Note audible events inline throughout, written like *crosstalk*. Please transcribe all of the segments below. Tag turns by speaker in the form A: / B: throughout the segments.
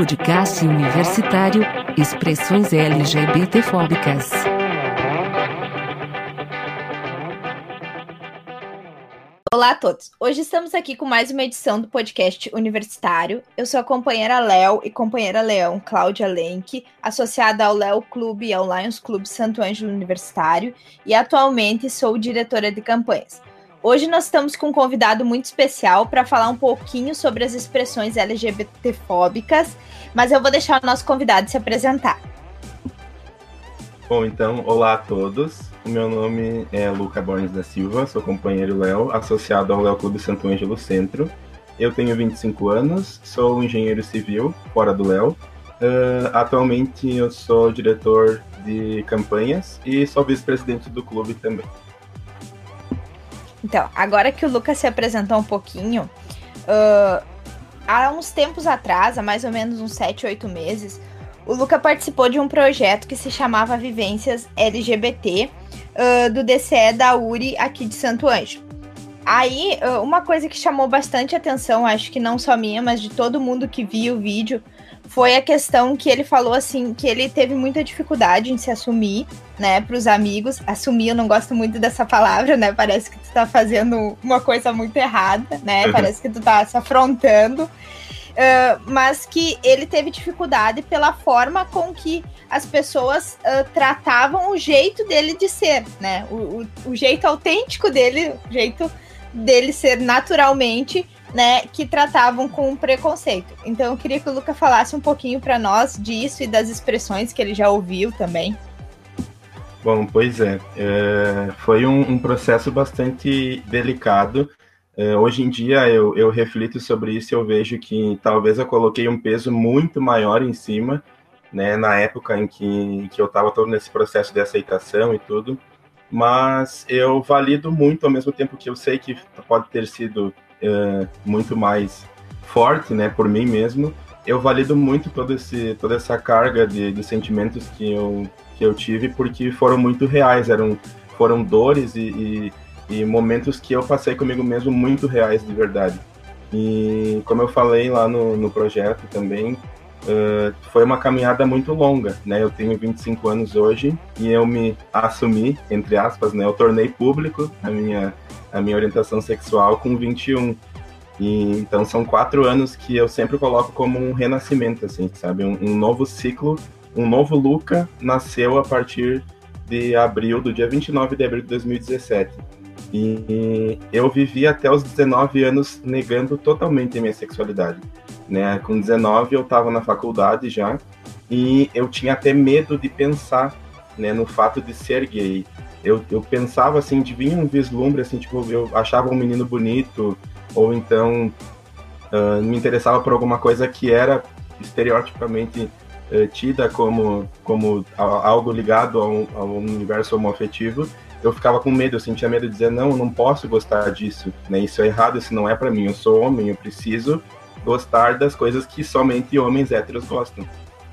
A: podcast universitário Expressões LGBTfóbicas.
B: Olá a todos. Hoje estamos aqui com mais uma edição do podcast universitário. Eu sou a companheira Léo e companheira Leão, Cláudia Lenk, associada ao Léo Clube e ao Lions Clube Santo Ângelo Universitário, e atualmente sou diretora de campanhas. Hoje nós estamos com um convidado muito especial para falar um pouquinho sobre as expressões LGBTfóbicas, mas eu vou deixar o nosso convidado se apresentar.
C: Bom, então, olá a todos. O meu nome é Luca Borges da Silva, sou companheiro Léo, associado ao Léo Clube Santo Ângelo Centro. Eu tenho 25 anos, sou engenheiro civil, fora do Léo. Uh, atualmente eu sou diretor de campanhas e sou vice-presidente do clube também.
B: Então, agora que o Lucas se apresentou um pouquinho, uh, há uns tempos atrás, há mais ou menos uns 7, 8 meses, o Luca participou de um projeto que se chamava Vivências LGBT, uh, do DCE da URI aqui de Santo Anjo. Aí, uh, uma coisa que chamou bastante atenção, acho que não só minha, mas de todo mundo que viu o vídeo, foi a questão que ele falou assim, que ele teve muita dificuldade em se assumir, né, para os amigos. Assumir, eu não gosto muito dessa palavra, né? Parece que tu tá fazendo uma coisa muito errada, né? Uhum. Parece que tu tá se afrontando. Uh, mas que ele teve dificuldade pela forma com que as pessoas uh, tratavam o jeito dele de ser, né? O, o, o jeito autêntico dele, o jeito dele ser naturalmente né, que tratavam com preconceito. Então eu queria que o Luca falasse um pouquinho para nós disso e das expressões que ele já ouviu também.
C: Bom, pois é, é foi um, um, processo bastante delicado. É, hoje em dia eu, eu reflito sobre isso e eu vejo que talvez eu coloquei um peso muito maior em cima, né, na época em que, que eu estava todo nesse processo de aceitação e tudo, mas eu valido muito ao mesmo tempo que eu sei que pode ter sido uh, muito mais forte, né, por mim mesmo, eu valido muito todo esse, toda essa carga de, de sentimentos que eu, que eu tive, porque foram muito reais, eram, foram dores e, e, e momentos que eu passei comigo mesmo muito reais de verdade. E como eu falei lá no, no projeto também, uh, foi uma caminhada muito longa, né? Eu tenho 25 anos hoje e eu me assumi, entre aspas, né? Eu tornei público a minha, a minha orientação sexual com 21. E, então são quatro anos que eu sempre coloco como um renascimento, assim, sabe? Um, um novo ciclo, um novo Luca nasceu a partir de abril, do dia 29 de abril de 2017. E eu vivi até os 19 anos negando totalmente a minha sexualidade. Né? Com 19 eu estava na faculdade já e eu tinha até medo de pensar né, no fato de ser gay eu, eu pensava assim, de vir um vislumbre, assim, tipo, eu achava um menino bonito, ou então uh, me interessava por alguma coisa que era estereotipamente uh, tida como, como algo ligado ao, ao universo homoafetivo, eu ficava com medo, eu sentia medo de dizer, não, eu não posso gostar disso, né? Isso é errado, isso não é para mim, eu sou homem, eu preciso gostar das coisas que somente homens héteros gostam.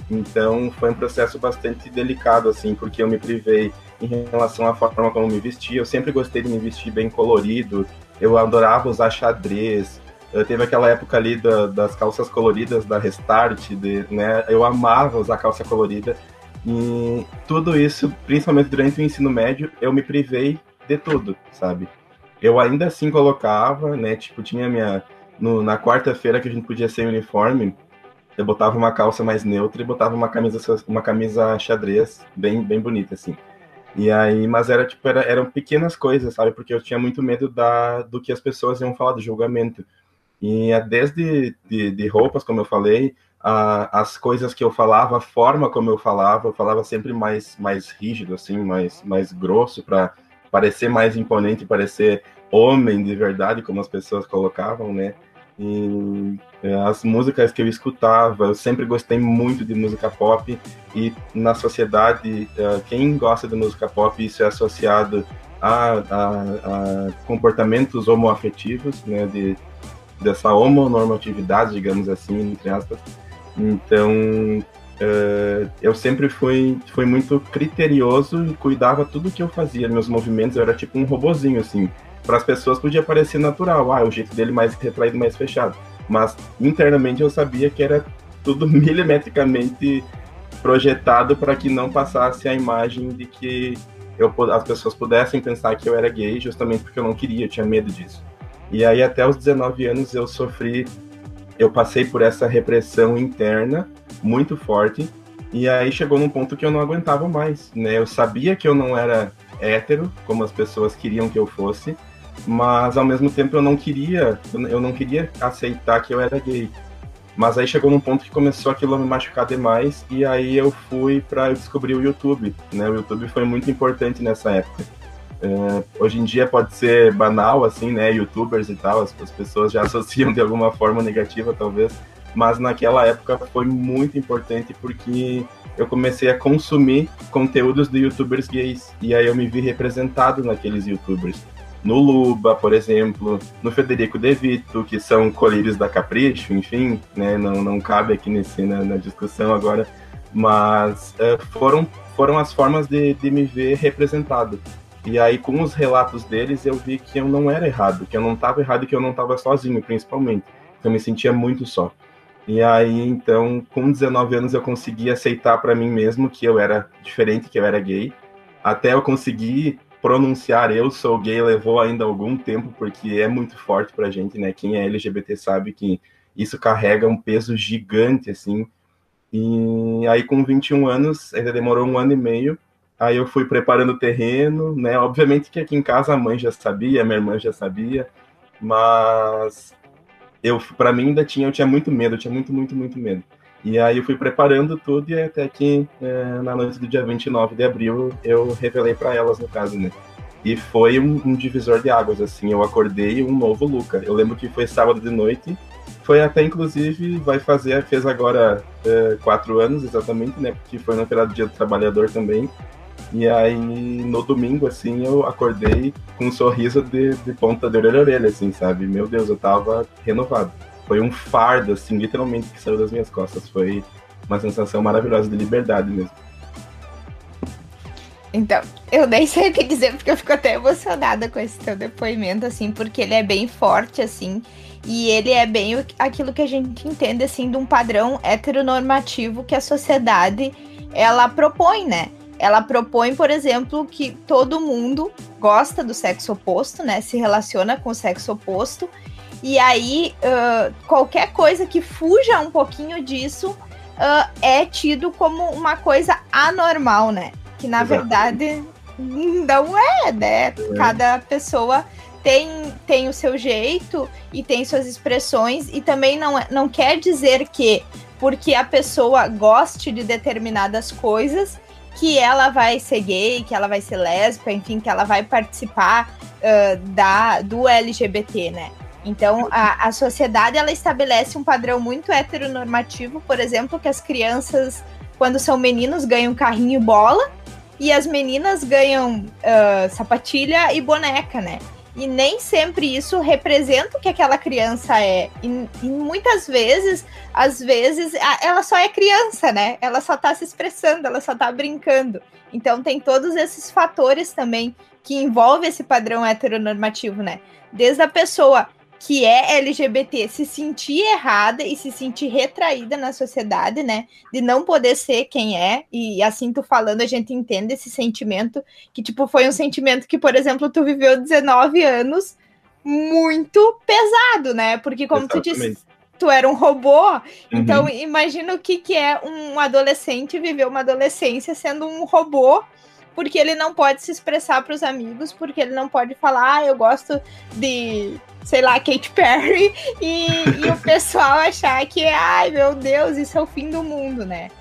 C: Então foi um processo bastante delicado, assim, porque eu me privei em relação à forma como me vestia. Eu sempre gostei de me vestir bem colorido. Eu adorava usar xadrez. Eu teve aquela época ali da, das calças coloridas da Restart, de, né? Eu amava usar calça colorida. E tudo isso, principalmente durante o ensino médio, eu me privei de tudo, sabe? Eu ainda assim colocava, né? Tipo, tinha minha. No, na quarta-feira que a gente podia ser uniforme, eu botava uma calça mais neutra e botava uma camisa, uma camisa xadrez bem, bem bonita, assim. E aí, mas era tipo, era, eram pequenas coisas, sabe? Porque eu tinha muito medo da, do que as pessoas iam falar do julgamento. E é desde de, de roupas, como eu falei, a, as coisas que eu falava, a forma como eu falava, eu falava sempre mais, mais rígido, assim, mais, mais grosso, para parecer mais imponente, parecer homem de verdade, como as pessoas colocavam, né? E é, as músicas que eu escutava, eu sempre gostei muito de música pop. E na sociedade, é, quem gosta de música pop, isso é associado a, a, a comportamentos homoafetivos, né, de, dessa homonormatividade, digamos assim, entre aspas. Então, uh, eu sempre fui, fui muito criterioso e cuidava tudo que eu fazia, meus movimentos, eu era tipo um robozinho, assim para as pessoas podia parecer natural, ah, o jeito dele mais retraído, mais fechado. Mas internamente eu sabia que era tudo *laughs* milimetricamente projetado para que não passasse a imagem de que eu, as pessoas pudessem pensar que eu era gay, justamente porque eu não queria, eu tinha medo disso. E aí, até os 19 anos, eu sofri, eu passei por essa repressão interna muito forte, e aí chegou num ponto que eu não aguentava mais, né? Eu sabia que eu não era hétero, como as pessoas queriam que eu fosse, mas ao mesmo tempo eu não queria, eu não queria aceitar que eu era gay. Mas aí chegou num ponto que começou aquilo a me machucar demais e aí eu fui para descobrir o YouTube, né? O YouTube foi muito importante nessa época. É, hoje em dia pode ser banal, assim, né? Youtubers e tal, as, as pessoas já *laughs* associam de alguma forma negativa, talvez. Mas naquela época foi muito importante porque eu comecei a consumir conteúdos de youtubers gays. E aí eu me vi representado naqueles youtubers no Luba, por exemplo, no Federico De Vito, que são colírios da Capricho, enfim, né, não, não cabe aqui nesse, na, na discussão agora, mas uh, foram, foram as formas de, de me ver representado. E aí, com os relatos deles, eu vi que eu não era errado, que eu não estava errado e que eu não estava sozinho, principalmente. Eu me sentia muito só. E aí, então, com 19 anos, eu consegui aceitar para mim mesmo que eu era diferente, que eu era gay. Até eu conseguir pronunciar eu sou gay levou ainda algum tempo, porque é muito forte pra gente, né? Quem é LGBT sabe que isso carrega um peso gigante, assim. E aí, com 21 anos, ainda demorou um ano e meio. Aí eu fui preparando o terreno, né? Obviamente que aqui em casa a mãe já sabia, minha irmã já sabia, mas eu, para mim, ainda tinha, eu tinha muito medo, eu tinha muito, muito, muito medo. E aí eu fui preparando tudo e até que é, na noite do dia 29 de abril eu revelei para elas, no caso, né? E foi um, um, divisor de águas, assim, eu acordei um novo Luca. Eu lembro que foi sábado de noite, foi até inclusive, vai fazer, fez agora é, quatro anos exatamente, né? Porque foi no feriado dia do trabalhador também. E aí no domingo, assim, eu acordei com um sorriso de, de ponta de orelha a orelha, assim, sabe? Meu Deus, eu tava renovado foi um fardo, assim, literalmente, que saiu das minhas costas. Foi uma sensação maravilhosa de liberdade mesmo.
B: Então, eu nem sei o que dizer, porque eu fico até emocionada com esse teu depoimento, assim, porque ele é bem forte, assim, e ele é bem aquilo que a gente entende, assim, de um padrão heteronormativo que a sociedade, ela propõe, né? Ela propõe, por exemplo, que todo mundo gosta do sexo oposto, né? Se relaciona com o sexo oposto e aí, uh, qualquer coisa que fuja um pouquinho disso uh, é tido como uma coisa anormal, né? Que na Exato. verdade não é, né? É. Cada pessoa tem, tem o seu jeito e tem suas expressões, e também não, é, não quer dizer que porque a pessoa goste de determinadas coisas que ela vai ser gay, que ela vai ser lésbica, enfim, que ela vai participar uh, da, do LGBT, né? Então, a, a sociedade ela estabelece um padrão muito heteronormativo, por exemplo, que as crianças, quando são meninos, ganham carrinho e bola, e as meninas ganham uh, sapatilha e boneca, né? E nem sempre isso representa o que aquela criança é. E, e, muitas vezes, às vezes, ela só é criança, né? Ela só tá se expressando, ela só tá brincando. Então tem todos esses fatores também que envolvem esse padrão heteronormativo, né? Desde a pessoa que é LGBT se sentir errada e se sentir retraída na sociedade, né? De não poder ser quem é. E assim tu falando, a gente entende esse sentimento que, tipo, foi um sentimento que, por exemplo, tu viveu 19 anos muito pesado, né? Porque, como Exatamente. tu disse, tu era um robô. Uhum. Então, imagina o que, que é um adolescente viver uma adolescência sendo um robô porque ele não pode se expressar para os amigos, porque ele não pode falar, ah, eu gosto de sei lá, Katy Perry, *laughs* e, e o pessoal achar que, ai meu Deus, isso é o fim do mundo, né?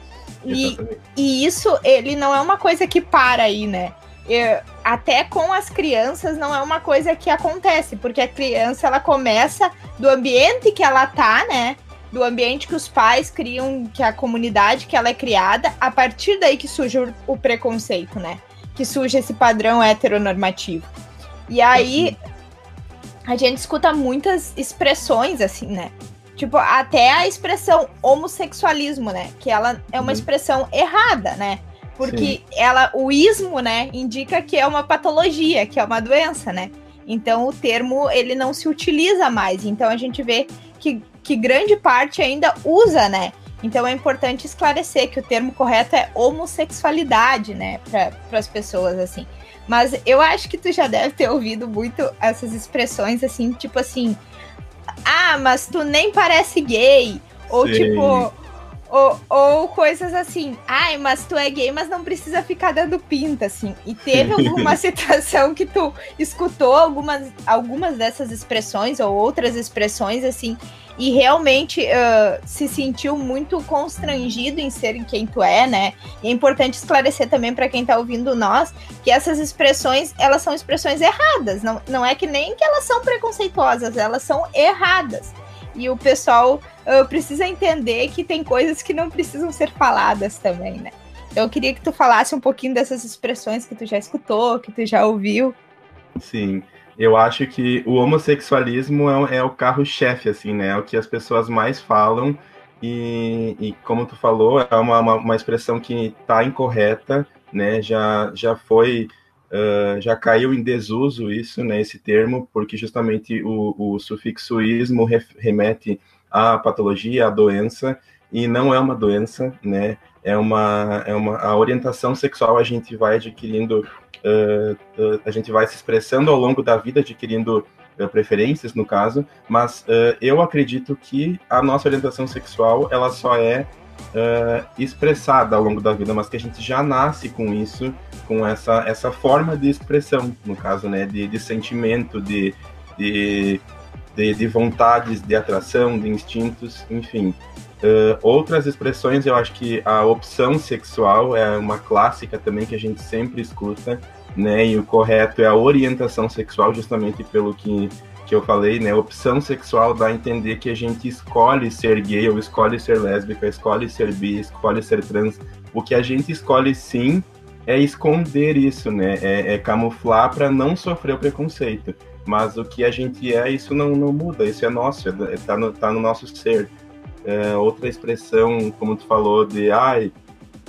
B: E, e isso, ele não é uma coisa que para aí, né? Eu, até com as crianças não é uma coisa que acontece, porque a criança ela começa do ambiente que ela tá, né? Do ambiente que os pais criam, que a comunidade que ela é criada, a partir daí que surge o, o preconceito, né? Que surge esse padrão heteronormativo. E aí, a gente escuta muitas expressões assim, né? Tipo, até a expressão homossexualismo, né? Que ela é uma uhum. expressão errada, né? Porque Sim. ela, o ismo, né, indica que é uma patologia, que é uma doença, né? Então o termo ele não se utiliza mais. Então a gente vê que, que grande parte ainda usa, né? Então é importante esclarecer que o termo correto é homossexualidade, né, para as pessoas assim. Mas eu acho que tu já deve ter ouvido muito essas expressões assim, tipo assim, ah, mas tu nem parece gay, ou Sim. tipo, ou, ou coisas assim, ai, mas tu é gay, mas não precisa ficar dando pinta, assim. E teve alguma *laughs* situação que tu escutou algumas, algumas dessas expressões ou outras expressões, assim, e realmente uh, se sentiu muito constrangido em ser quem tu é, né? E é importante esclarecer também para quem tá ouvindo nós que essas expressões, elas são expressões erradas. Não, não é que nem que elas são preconceituosas, elas são erradas. E o pessoal uh, precisa entender que tem coisas que não precisam ser faladas também, né? Então eu queria que tu falasse um pouquinho dessas expressões que tu já escutou, que tu já ouviu.
C: Sim, eu acho que o homossexualismo é, é o carro-chefe, assim, né? É o que as pessoas mais falam e, e como tu falou, é uma, uma, uma expressão que está incorreta, né? Já, já foi Uh, já caiu em desuso isso, né, esse termo, porque justamente o, o sufixo ismo remete à patologia, à doença, e não é uma doença, né, é uma, é uma a orientação sexual a gente vai adquirindo, a gente vai se expressando ao longo da vida, adquirindo preferências, no caso, mas eu acredito que a nossa orientação sexual, ela só é expressada ao longo da vida, mas que a gente já nasce com isso, com essa, essa forma de expressão, no caso, né, de, de sentimento, de, de, de, de vontades, de atração, de instintos, enfim. Uh, outras expressões, eu acho que a opção sexual é uma clássica também que a gente sempre escuta, né? E o correto é a orientação sexual, justamente pelo que que eu falei, né? Opção sexual dá a entender que a gente escolhe ser gay, ou escolhe ser lésbica, escolhe ser bi, escolhe ser trans. O que a gente escolhe sim é esconder isso, né? É, é camuflar para não sofrer o preconceito. Mas o que a gente é, isso não, não muda, isso é nosso, é, tá, no, tá no nosso ser. É, outra expressão, como tu falou, de ai,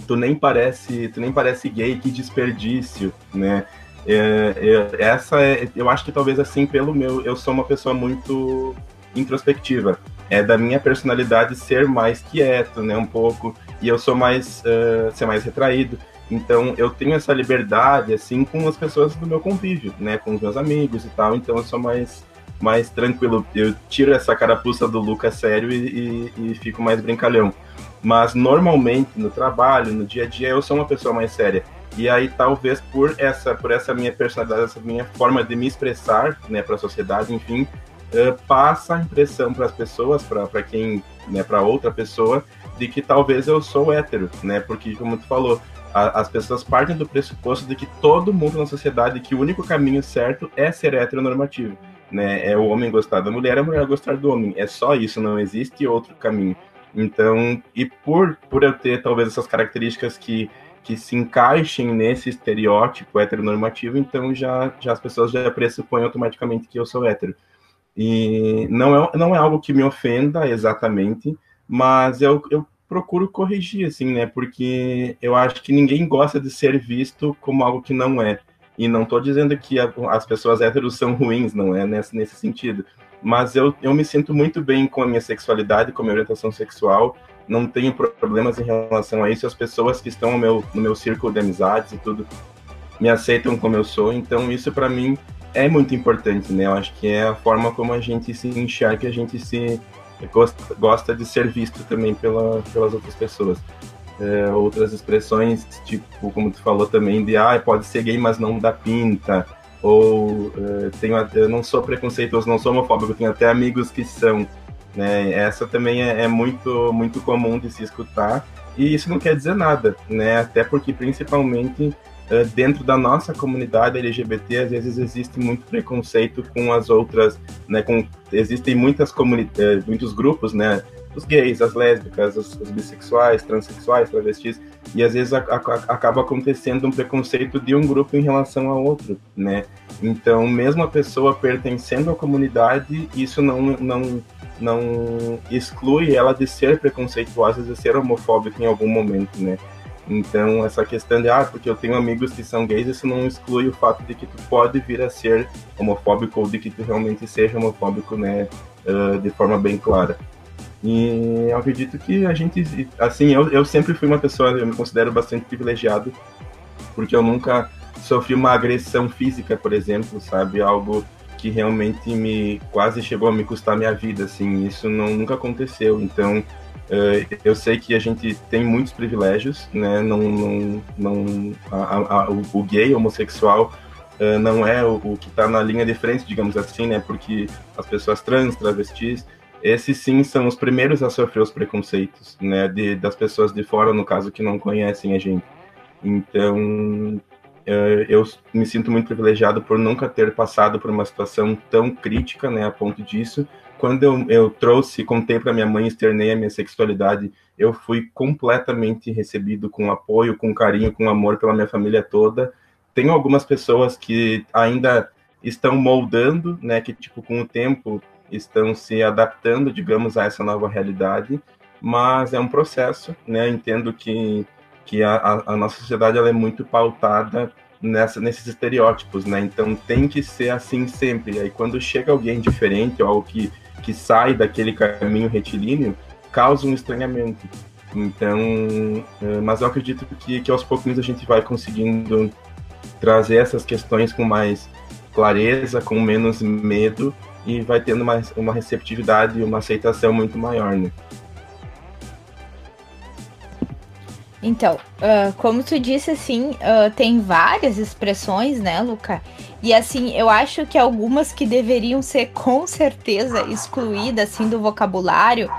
C: tu nem parece, tu nem parece gay, que desperdício, né? É, é, essa é, eu acho que talvez assim, pelo meu, eu sou uma pessoa muito introspectiva. É da minha personalidade ser mais quieto, né, um pouco, e eu sou mais, uh, ser mais retraído. Então, eu tenho essa liberdade, assim, com as pessoas do meu convívio, né, com os meus amigos e tal, então eu sou mais, mais tranquilo. Eu tiro essa carapuça do Lucas sério e, e, e fico mais brincalhão. Mas, normalmente, no trabalho, no dia a dia, eu sou uma pessoa mais séria. E aí talvez por essa por essa minha personalidade, essa minha forma de me expressar, né, para a sociedade, enfim, uh, passa a impressão para as pessoas, para quem, né, para outra pessoa, de que talvez eu sou hétero, né? Porque como tu falou, as pessoas partem do pressuposto de que todo mundo na sociedade, que o único caminho certo é ser heteronormativo, né? É o homem gostar da mulher, a mulher gostar do homem. É só isso, não existe outro caminho. Então, e por por eu ter talvez essas características que que se encaixem nesse estereótipo heteronormativo, então já, já as pessoas já pressupõem automaticamente que eu sou hétero. E não é, não é algo que me ofenda exatamente, mas eu, eu procuro corrigir, assim, né? Porque eu acho que ninguém gosta de ser visto como algo que não é. E não estou dizendo que a, as pessoas héteros são ruins, não é nesse, nesse sentido. Mas eu, eu me sinto muito bem com a minha sexualidade, com a minha orientação sexual, não tenho problemas em relação a isso. As pessoas que estão no meu, no meu círculo de amizades e tudo me aceitam como eu sou. Então, isso para mim é muito importante, né? Eu acho que é a forma como a gente se enxerga, que a gente se gosta, gosta de ser visto também pela, pelas outras pessoas. É, outras expressões, tipo, como tu falou também, de ah, pode ser gay, mas não dá pinta. Ou é, tenho, eu não sou preconceituoso, não sou homofóbico, tenho até amigos que são. Né? Essa também é, é, muito, muito comum de se escutar, e isso não quer dizer nada, né? até porque, principalmente, uh, dentro da nossa comunidade LGBT, às vezes existe muito preconceito com as outras, né? com, existem muitas comunidades, muitos grupos, né? Os gays, as lésbicas, os, os, bissexuais, transexuais, travestis, e às vezes a, a, acaba acontecendo um preconceito de um grupo em relação ao outro, né? Então, mesmo a pessoa pertencendo à comunidade, isso não, não, não exclui ela de ser preconceituosa, de ser homofóbica em algum momento, né? Então, essa questão de, ah, porque eu tenho amigos que são gays, isso não exclui o fato de que tu pode vir a ser homofóbico ou de que tu realmente seja homofóbico, né, uh, de forma bem clara. E eu acredito que a gente, assim, eu, eu sempre fui uma pessoa, eu me considero bastante privilegiado, porque eu nunca sofri uma agressão física, por exemplo, sabe? Algo que realmente me quase chegou a me custar minha vida, assim, isso não, nunca aconteceu. Então, uh, eu sei que a gente tem muitos privilégios, né? Não, não, não a, a, o, o, gay, homossexual, uh, não é o, o que está na linha de frente, digamos assim, né? Porque as pessoas trans, travestis, esses sim são os primeiros a sofrer os preconceitos, né, de, das pessoas de fora, no caso, que não conhecem a gente. Então, eh, eu me sinto muito privilegiado por nunca ter passado por uma situação tão crítica, né, a ponto disso. Quando eu, eu trouxe, contei para minha mãe, externei a minha sexualidade, eu fui completamente recebido com apoio, com carinho, com amor pela minha família toda. Tenho algumas pessoas que ainda estão moldando, né, que tipo com o tempo estão se adaptando, digamos, a essa nova realidade, mas é um processo, né? Entendo que, que a, a nossa sociedade ela é muito pautada nessa, nesses estereótipos, né? Então tem que ser assim sempre. Aí quando chega alguém diferente ou algo que, que sai daquele caminho retilíneo, causa um estranhamento. Então, eh, mas eu acredito que, que aos pouquinhos a gente vai conseguindo trazer essas questões com mais clareza, com menos medo e vai tendo uma, uma receptividade e uma aceitação muito maior, né?
B: Então, uh, como tu disse, assim, uh, tem várias expressões, né, Luca? E assim, eu acho que algumas que deveriam ser com certeza excluídas, assim, do vocabulário,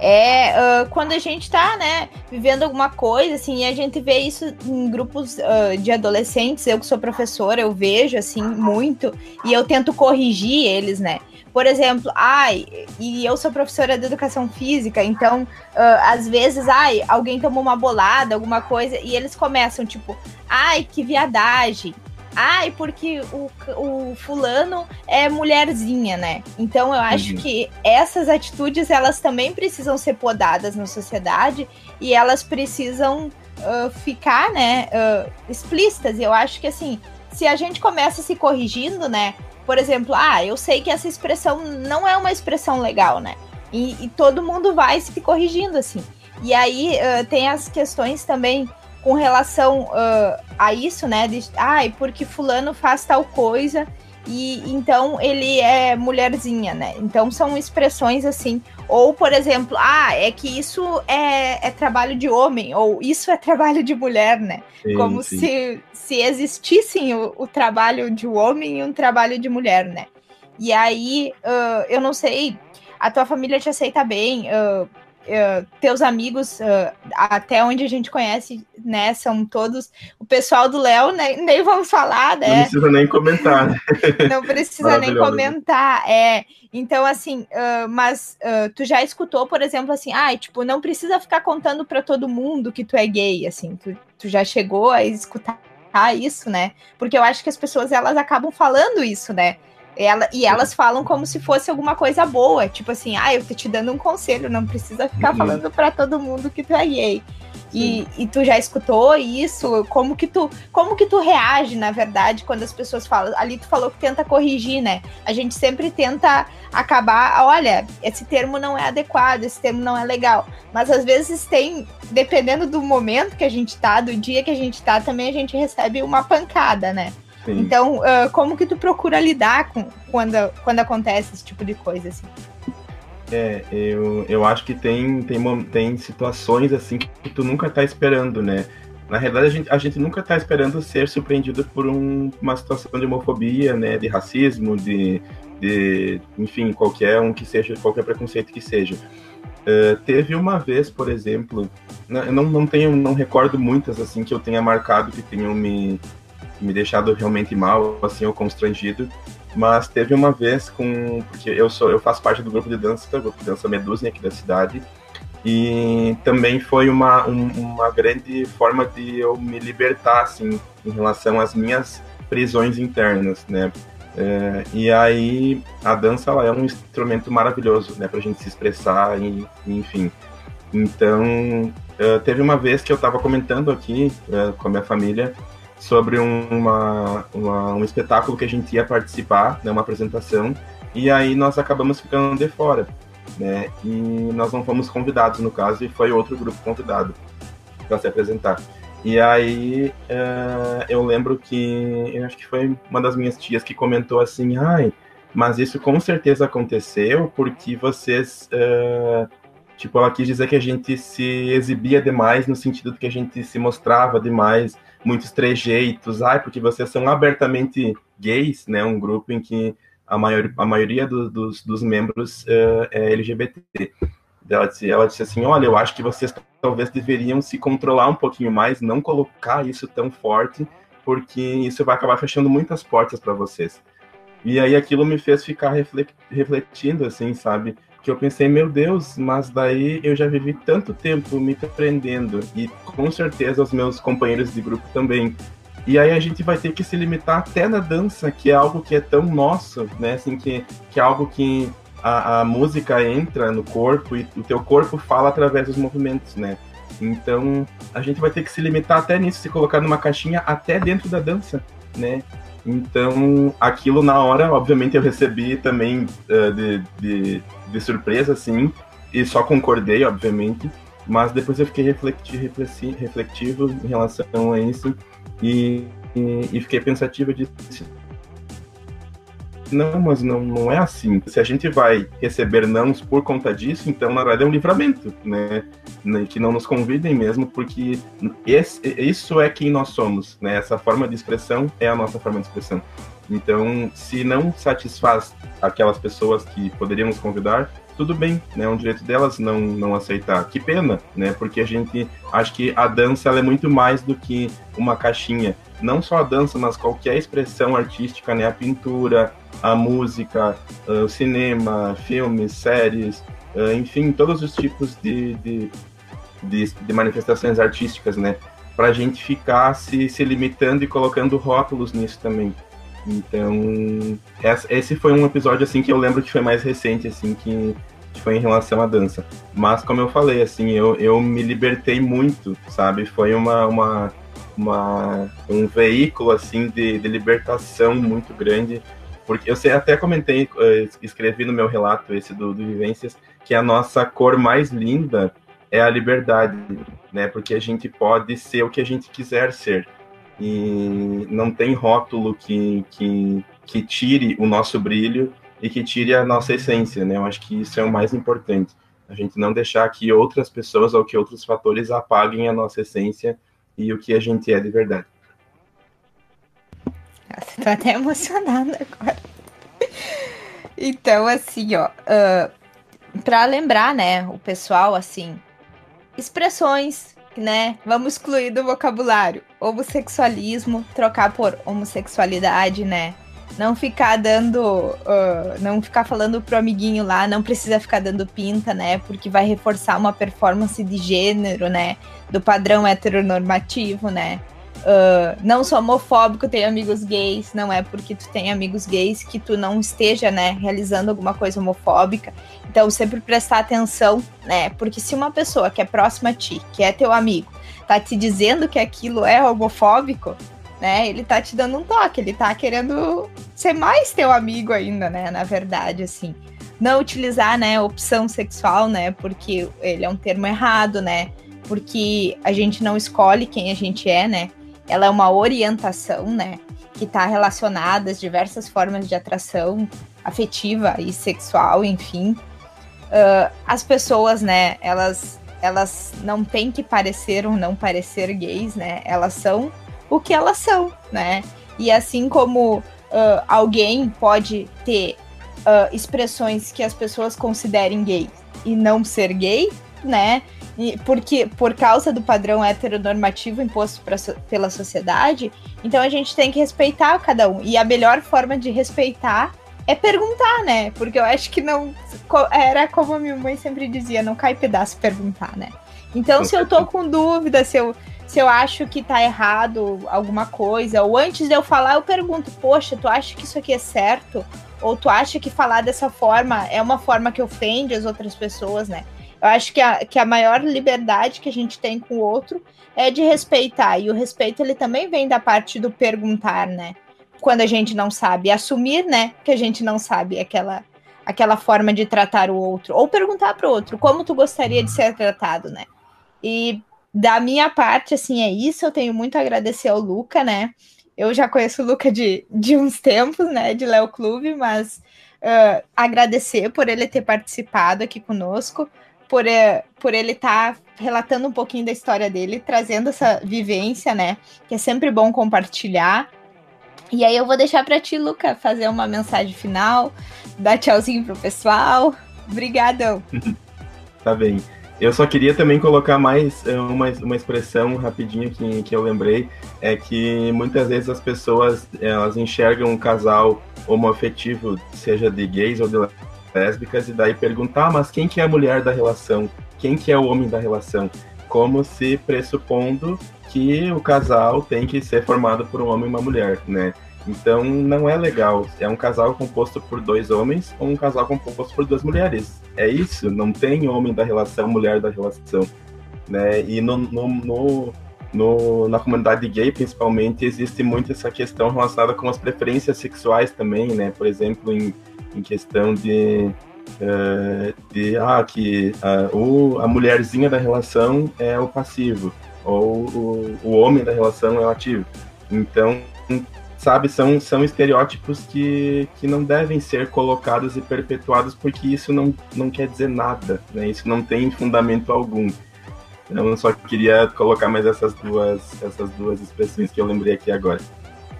B: é uh, quando a gente tá, né, vivendo alguma coisa, assim, e a gente vê isso em grupos de adolescentes, eu que sou professora, eu vejo, assim, muito, e eu tento corrigir eles, né? Por exemplo, ai, e eu sou professora de educação física, então, uh, às vezes, ai, alguém tomou uma bolada, alguma coisa, e eles começam, tipo, ai, que viadagem. Ai, porque o, o fulano é mulherzinha, né? Então eu acho uhum. que essas atitudes elas também precisam ser podadas na sociedade e elas precisam uh, ficar, né, uh, explícitas. Eu acho que assim, se a gente começa se corrigindo, né, por exemplo, ah, eu sei que essa expressão não é uma expressão legal, né? E, e todo mundo vai se corrigindo assim. E aí uh, tem as questões também com relação uh, a isso, né? De, ai, ah, porque fulano faz tal coisa e então ele é mulherzinha, né? Então são expressões assim. Ou, por exemplo, ah, é que isso é, é trabalho de homem, ou isso é trabalho de mulher, né? Sim, Como sim. se, se existissem o, o, trabalho de homem e um trabalho de mulher, né? E aí, uh, eu não sei, a tua família te aceita bem, uh, uh, teus amigos, uh, até onde a gente conhece, né, são todos o pessoal do Léo, né, nem vamos falar, né?
C: Não precisa nem comentar. Né? *laughs*
B: Não precisa nem comentar, é. Então, assim, uh, mas tu já escutou, por exemplo, assim, ah, tipo, não precisa ficar contando para todo mundo que tu é gay, assim, tu, tu já chegou a escutar isso, né? Porque eu acho que as pessoas, elas acabam falando isso, né? Ela, e elas falam como se fosse alguma coisa boa, tipo assim, ah, eu tô te dando um conselho, não precisa ficar uhum. falando para todo mundo que tu é gay. E, e, tu já escutou isso? Como que tu, como que tu reage, na verdade, quando as pessoas falam? Ali tu falou que tenta corrigir, né? A gente sempre tenta acabar, olha, esse termo não é adequado, esse termo não é legal. Mas às vezes tem, dependendo do momento que a gente tá, do dia que a gente tá, também a gente recebe uma pancada, né? Sim. Então, uh, como que tu procura lidar com quando, quando acontece esse tipo de coisa, assim?
C: É, eu, eu acho que tem, tem, tem situações assim que tu nunca tá esperando, né? Na realidade, a gente, a gente nunca tá esperando ser surpreendido por um, uma situação de homofobia, né? De racismo, de, de enfim, qualquer um que seja, qualquer preconceito que seja. Uh, teve uma vez, por exemplo, eu não, não tenho, não recordo muitas assim que eu tenha marcado que tenham me, me deixado realmente mal, assim, ou constrangido. Mas teve uma vez com. Porque eu sou, eu faço parte do grupo de dança, do grupo de dança Medusa aqui da cidade. E também foi uma, um, uma grande forma de eu me libertar, assim, em relação às minhas prisões internas, né? É, e aí a dança ela é um instrumento maravilhoso, né, pra gente se expressar e, enfim. Então, uh, teve uma vez que eu estava comentando aqui uh, com a minha família sobre uma, uma, um espetáculo que a gente ia participar, né, uma apresentação, e aí nós acabamos ficando de fora. né? E nós não fomos convidados, no caso, e foi outro grupo convidado para se apresentar. E aí uh, eu lembro que eu acho que foi uma das minhas tias que comentou assim, ai, mas isso com certeza aconteceu porque vocês uh, tipo, ela quis dizer que a gente se exibia demais no sentido de que a gente se mostrava demais, muitos trejeitos, ai, porque vocês são abertamente gays, né? Um grupo em que a, maior, a maioria do, dos, dos membros uh, é LGBT. Ela disse, ela disse assim: Olha, eu acho que vocês talvez deveriam se controlar um pouquinho mais, não colocar isso tão forte, porque isso vai acabar fechando muitas portas para vocês. E aí aquilo me fez ficar refletindo, assim, sabe? Que eu pensei, meu Deus, mas daí eu já vivi tanto tempo me aprendendo, e com certeza os meus companheiros de grupo também. E aí a gente vai ter que se limitar até na dança, que é algo que é tão nosso, né? Assim, que, que é algo que a, a música entra no corpo e o teu corpo fala através dos movimentos, né? Então a gente vai ter que se limitar até nisso, se colocar numa caixinha até dentro da dança, né? Então aquilo na hora, obviamente, eu recebi também uh, de, de, de, surpresa, assim, e só concordei, obviamente, mas depois eu fiquei refletivo, refletivo em relação a isso e, e, e fiquei pensativo não, mas não, não é assim. Se a gente vai receber nãos por conta disso, então na verdade é um livramento, né? né? Que não nos convidem mesmo, porque esse, isso é quem nós somos, né? Essa forma de expressão é a nossa forma de expressão. Então, se não satisfaz aquelas pessoas que poderiam nos convidar, tudo bem, né? É um direito delas não, não aceitar. Que pena, né? Porque a gente acha que a dança ela é muito mais do que uma caixinha. Não só a dança, mas qualquer expressão artística, né? A pintura, a música, uh, o cinema, filmes, séries, uh, enfim, todos os tipos de, de, de, de manifestações artísticas, né? Para a gente ficar se, se limitando e colocando rótulos nisso também. Então, esse foi um episódio assim que eu lembro que foi mais recente, assim, que, que foi em relação à dança. Mas como eu falei, assim, eu, eu me libertei muito, sabe? Foi uma, uma, uma um veículo assim de, de libertação muito grande porque eu sei, até comentei, eh, escrevi no meu relato esse do, do Vivências, que a nossa cor mais linda é a liberdade, né? Porque a gente pode ser o que a gente quiser ser. E não tem rótulo que, que, que tire o nosso brilho e que tire a nossa essência, né? Eu acho que isso é o mais importante. A gente não deixar que outras pessoas ou que outros fatores apaguem a nossa essência e o que a gente é de verdade.
B: Tô até emocionada agora. Então, assim, ó, uh, pra lembrar, né, o pessoal, assim, expressões, né, vamos excluir do vocabulário. Homossexualismo, trocar por homossexualidade, né, não ficar dando, uh, não ficar falando pro amiguinho lá, não precisa ficar dando pinta, né? Porque vai reforçar uma performance de gênero, né? Do padrão heteronormativo, né? Uh, não sou homofóbico, tenho amigos gays, não é porque tu tem amigos gays que tu não esteja, né, realizando alguma coisa homofóbica. Então, sempre prestar atenção, né, porque se uma pessoa que é próxima a ti, que é teu amigo, tá te dizendo que aquilo é homofóbico, né, ele tá te dando um toque, ele tá querendo ser mais teu amigo ainda, né, na verdade, assim. Não utilizar, né, opção sexual, né, porque ele é um termo errado, né, porque a gente não escolhe quem a gente é, né, ela é uma orientação, né? Que está relacionada às diversas formas de atração afetiva e sexual, enfim. Uh, as pessoas, né? Elas, elas não têm que parecer ou não parecer gays, né? Elas são o que elas são, né? E assim como uh, alguém pode ter uh, expressões que as pessoas considerem gays e não ser gay, né? E porque por causa do padrão heteronormativo imposto pra, pela sociedade, então a gente tem que respeitar cada um. E a melhor forma de respeitar é perguntar, né? Porque eu acho que não. Era como a minha mãe sempre dizia: não cai pedaço perguntar, né? Então, se eu tô com dúvida, se eu, se eu acho que tá errado alguma coisa, ou antes de eu falar, eu pergunto: poxa, tu acha que isso aqui é certo? Ou tu acha que falar dessa forma é uma forma que ofende as outras pessoas, né? Eu acho que a, que a maior liberdade que a gente tem com o outro é de respeitar. E o respeito, ele também vem da parte do perguntar, né? Quando a gente não sabe. Assumir, né, que a gente não sabe. Aquela, aquela forma de tratar o outro, ou perguntar para o outro como tu gostaria de ser tratado, né? E da minha parte, assim, é isso. Eu tenho muito a agradecer ao Luca, né? Eu já conheço o Luca de, de uns tempos, né? De Léo Clube, mas uh, agradecer por ele ter participado aqui conosco, por, uh, por ele estar tá relatando um pouquinho da história dele, trazendo essa vivência, né? Que é sempre bom compartilhar. E aí eu vou deixar para ti, Luca, fazer uma mensagem final, dar tchauzinho pro pessoal. Obrigadão. *laughs*
C: tá bem. Eu só queria também colocar mais eh, uma, uma expressão rapidinho que, que eu lembrei, é que muitas vezes as pessoas elas enxergam um casal homoafetivo, seja de gays ou de lésbicas, e daí perguntar, ah, mas quem que é a mulher da relação? Quem que é o homem da relação? Como se pressupondo que o casal tem que ser formado por um homem e uma mulher, né? Então não é legal. É um casal composto por dois homens ou um casal composto por duas mulheres. É isso. Não tem homem da relação, mulher da relação. Né? E no, no, no, no, na comunidade gay, principalmente, existe muito essa questão relacionada com as preferências sexuais também, né? Por exemplo, em, em questão de, uh, de ah, que uh, o, a mulherzinha da relação é o passivo, ou o, o homem da relação é o ativo. Então, sabe, são, são estereótipos que, que não devem ser colocados e perpetuados porque isso não, não quer dizer nada, né? Isso não tem fundamento algum. Então, eu só queria colocar mais essas duas, essas duas expressões que eu lembrei aqui agora.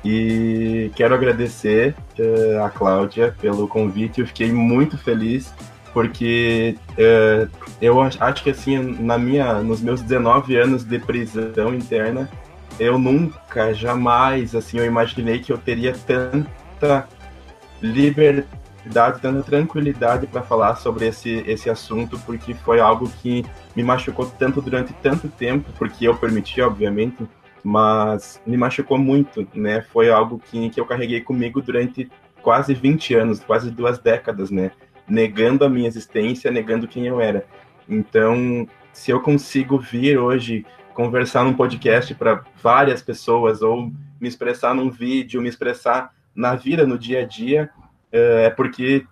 C: E quero agradecer uh, a Cláudia pelo convite. Eu fiquei muito feliz porque uh, eu acho que assim, na minha, nos meus 19 anos de prisão interna, eu nunca, jamais, assim, eu imaginei que eu teria tanta liberdade, tanta tranquilidade para falar sobre esse, esse assunto, porque foi algo que me machucou tanto durante tanto tempo, porque eu permiti, obviamente, mas me machucou muito, né? Foi algo que, que eu carreguei comigo durante quase 20 anos, quase duas décadas, né? Negando a minha existência, negando quem eu era. Então, se eu consigo vir hoje conversar num podcast para várias pessoas ou me expressar num vídeo, me expressar na vida, no dia a dia, é porque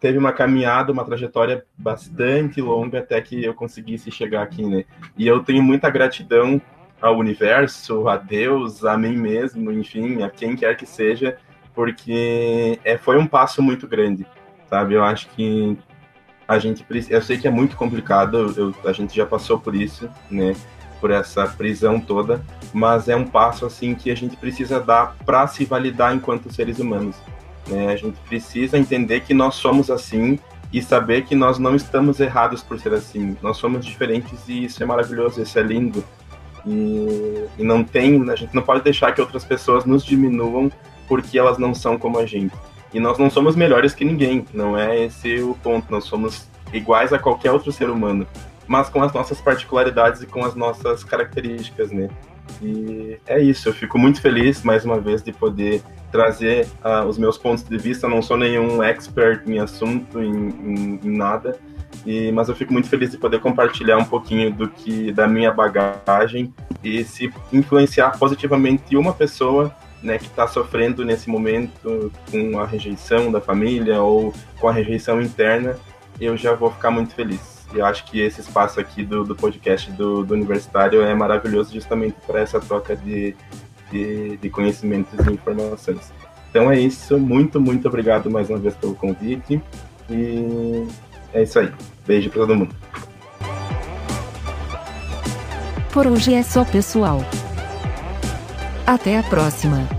C: teve uma caminhada, uma trajetória bastante longa até que eu conseguisse chegar aqui, né? E eu tenho muita gratidão ao universo, a Deus, a mim mesmo, enfim, a quem quer que seja, porque é, foi um passo muito grande, sabe? Eu acho que a gente eu sei que é muito complicado, eu, a gente já passou por isso, né? por essa prisão toda, mas é um passo assim que a gente precisa dar para se validar enquanto seres humanos. Né? A gente precisa entender que nós somos assim e saber que nós não estamos errados por ser assim. Nós somos diferentes e isso é maravilhoso, isso é lindo. E, e não tem, a gente não pode deixar que outras pessoas nos diminuam porque elas não são como a gente. E nós não somos melhores que ninguém, não é esse o ponto. Nós somos iguais a qualquer outro ser humano mas com as nossas particularidades e com as nossas características, né? E é isso, eu fico muito feliz, mais uma vez, de poder trazer uh, os meus pontos de vista. não sou nenhum expert em assunto, em, em, em, nada, e, mas eu fico muito feliz de poder compartilhar um pouquinho do que da minha bagagem e se influenciar positivamente uma pessoa né, que está sofrendo nesse momento com a rejeição da família ou com a rejeição interna, eu já vou ficar muito feliz. E eu acho que esse espaço aqui do, do podcast do, do Universitário é maravilhoso justamente para essa troca de, de, de conhecimentos e informações. Então é isso. Muito, muito obrigado mais uma vez pelo convite. E é isso aí. Beijo para todo mundo.
A: Por hoje é só, pessoal. Até a próxima.